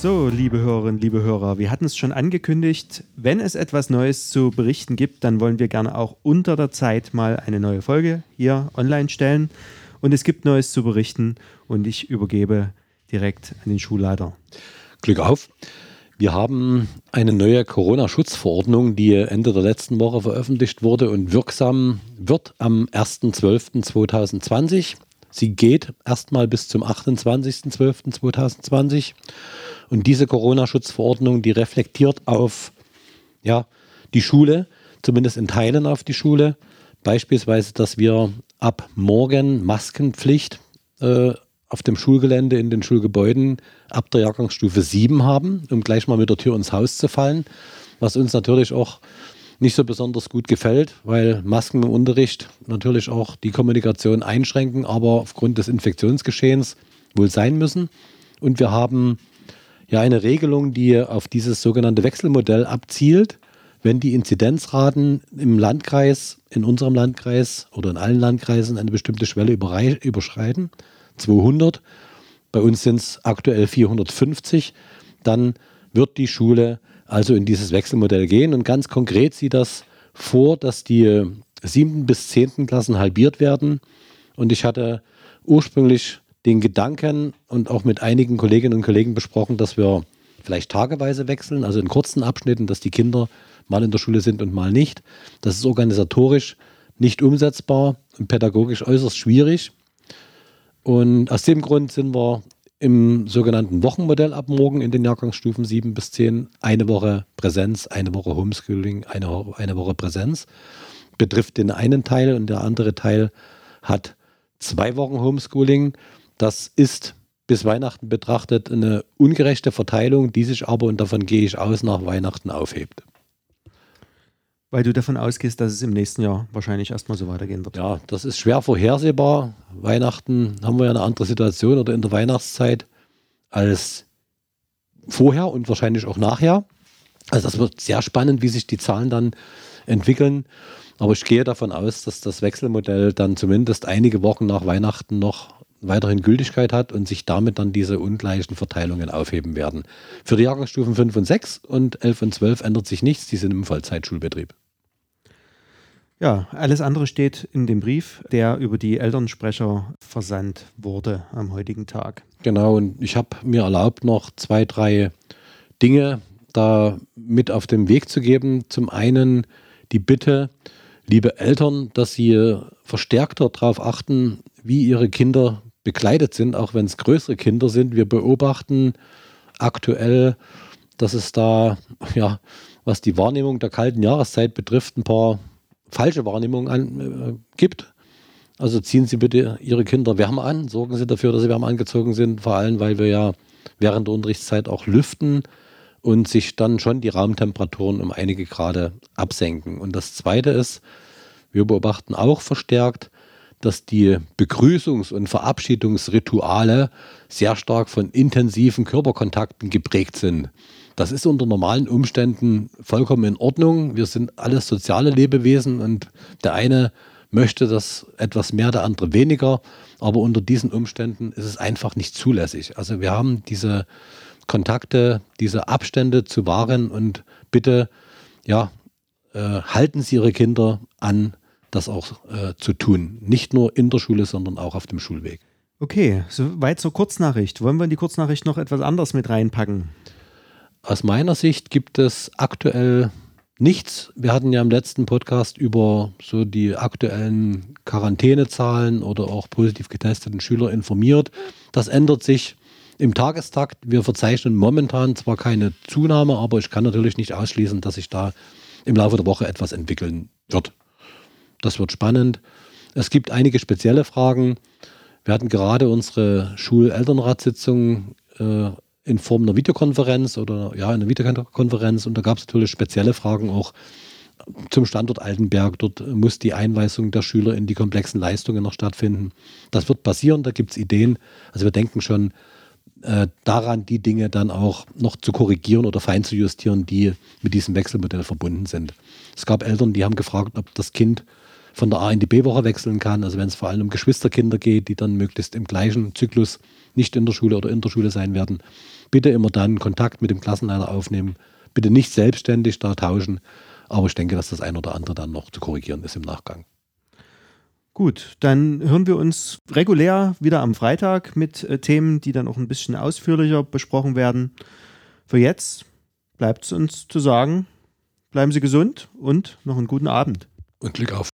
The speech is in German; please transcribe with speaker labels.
Speaker 1: So, liebe Hörerinnen, liebe Hörer, wir hatten es schon angekündigt, wenn es etwas Neues zu berichten gibt, dann wollen wir gerne auch unter der Zeit mal eine neue Folge hier online stellen. Und es gibt Neues zu berichten und ich übergebe direkt an den Schulleiter.
Speaker 2: Glück auf. Wir haben eine neue Corona-Schutzverordnung, die Ende der letzten Woche veröffentlicht wurde und wirksam wird am 1.12.2020. Sie geht erstmal bis zum 28.12.2020. Und diese Corona-Schutzverordnung, die reflektiert auf ja, die Schule, zumindest in Teilen auf die Schule. Beispielsweise, dass wir ab morgen Maskenpflicht äh, auf dem Schulgelände, in den Schulgebäuden ab der Jahrgangsstufe 7 haben, um gleich mal mit der Tür ins Haus zu fallen. Was uns natürlich auch nicht so besonders gut gefällt, weil Masken im Unterricht natürlich auch die Kommunikation einschränken, aber aufgrund des Infektionsgeschehens wohl sein müssen. Und wir haben ja eine Regelung, die auf dieses sogenannte Wechselmodell abzielt. Wenn die Inzidenzraten im Landkreis, in unserem Landkreis oder in allen Landkreisen eine bestimmte Schwelle überschreiten, 200, bei uns sind es aktuell 450, dann wird die Schule also in dieses Wechselmodell gehen. Und ganz konkret sieht das vor, dass die siebten bis zehnten Klassen halbiert werden. Und ich hatte ursprünglich den Gedanken und auch mit einigen Kolleginnen und Kollegen besprochen, dass wir vielleicht tageweise wechseln, also in kurzen Abschnitten, dass die Kinder mal in der Schule sind und mal nicht. Das ist organisatorisch nicht umsetzbar und pädagogisch äußerst schwierig. Und aus dem Grund sind wir im sogenannten Wochenmodell ab morgen in den Jahrgangsstufen 7 bis 10 eine Woche Präsenz, eine Woche Homeschooling, eine, eine Woche Präsenz. Betrifft den einen Teil und der andere Teil hat zwei Wochen Homeschooling. Das ist bis Weihnachten betrachtet eine ungerechte Verteilung, die sich aber, und davon gehe ich aus, nach Weihnachten aufhebt.
Speaker 1: Weil du davon ausgehst, dass es im nächsten Jahr wahrscheinlich erstmal so weitergehen wird.
Speaker 2: Ja, das ist schwer vorhersehbar. Weihnachten haben wir ja eine andere Situation oder in der Weihnachtszeit als vorher und wahrscheinlich auch nachher. Also das wird sehr spannend, wie sich die Zahlen dann entwickeln. Aber ich gehe davon aus, dass das Wechselmodell dann zumindest einige Wochen nach Weihnachten noch weiterhin Gültigkeit hat und sich damit dann diese ungleichen Verteilungen aufheben werden. Für die Jahrgangsstufen 5 und 6 und 11 und 12 ändert sich nichts, die sind im Vollzeitschulbetrieb.
Speaker 1: Ja, alles andere steht in dem Brief, der über die Elternsprecher versandt wurde am heutigen Tag.
Speaker 2: Genau, und ich habe mir erlaubt, noch zwei, drei Dinge da mit auf den Weg zu geben. Zum einen die Bitte, liebe Eltern, dass sie verstärkter darauf achten, wie ihre Kinder bekleidet sind, auch wenn es größere Kinder sind. Wir beobachten aktuell, dass es da, ja, was die Wahrnehmung der kalten Jahreszeit betrifft, ein paar falsche Wahrnehmungen an, äh, gibt. Also ziehen Sie bitte Ihre Kinder wärmer an, sorgen Sie dafür, dass sie wärmer angezogen sind, vor allem weil wir ja während der Unterrichtszeit auch lüften und sich dann schon die Raumtemperaturen um einige Grade absenken. Und das Zweite ist, wir beobachten auch verstärkt, dass die Begrüßungs- und Verabschiedungsrituale sehr stark von intensiven Körperkontakten geprägt sind. Das ist unter normalen Umständen vollkommen in Ordnung. Wir sind alles soziale Lebewesen und der eine möchte das etwas mehr, der andere weniger. Aber unter diesen Umständen ist es einfach nicht zulässig. Also wir haben diese Kontakte, diese Abstände zu wahren und bitte, ja, äh, halten Sie Ihre Kinder an das auch äh, zu tun. Nicht nur in der Schule, sondern auch auf dem Schulweg.
Speaker 1: Okay, soweit zur Kurznachricht. Wollen wir in die Kurznachricht noch etwas anderes mit reinpacken?
Speaker 2: Aus meiner Sicht gibt es aktuell nichts. Wir hatten ja im letzten Podcast über so die aktuellen Quarantänezahlen oder auch positiv getesteten Schüler informiert. Das ändert sich im Tagestakt. Wir verzeichnen momentan zwar keine Zunahme, aber ich kann natürlich nicht ausschließen, dass sich da im Laufe der Woche etwas entwickeln wird. Das wird spannend. Es gibt einige spezielle Fragen. Wir hatten gerade unsere Schulelternratssitzung äh, in Form einer Videokonferenz oder ja, einer Videokonferenz und da gab es natürlich spezielle Fragen auch zum Standort Altenberg. Dort muss die Einweisung der Schüler in die komplexen Leistungen noch stattfinden. Das wird passieren, da gibt es Ideen. Also wir denken schon äh, daran, die Dinge dann auch noch zu korrigieren oder fein zu justieren, die mit diesem Wechselmodell verbunden sind. Es gab Eltern, die haben gefragt, ob das Kind von der A in die B-Woche wechseln kann. Also wenn es vor allem um Geschwisterkinder geht, die dann möglichst im gleichen Zyklus nicht in der Schule oder in der Schule sein werden, bitte immer dann Kontakt mit dem Klassenleiter aufnehmen. Bitte nicht selbstständig da tauschen. Aber ich denke, dass das ein oder andere dann noch zu korrigieren ist im Nachgang.
Speaker 1: Gut, dann hören wir uns regulär wieder am Freitag mit äh, Themen, die dann auch ein bisschen ausführlicher besprochen werden. Für jetzt bleibt es uns zu sagen, bleiben Sie gesund und noch einen guten Abend.
Speaker 2: Und Glück auf.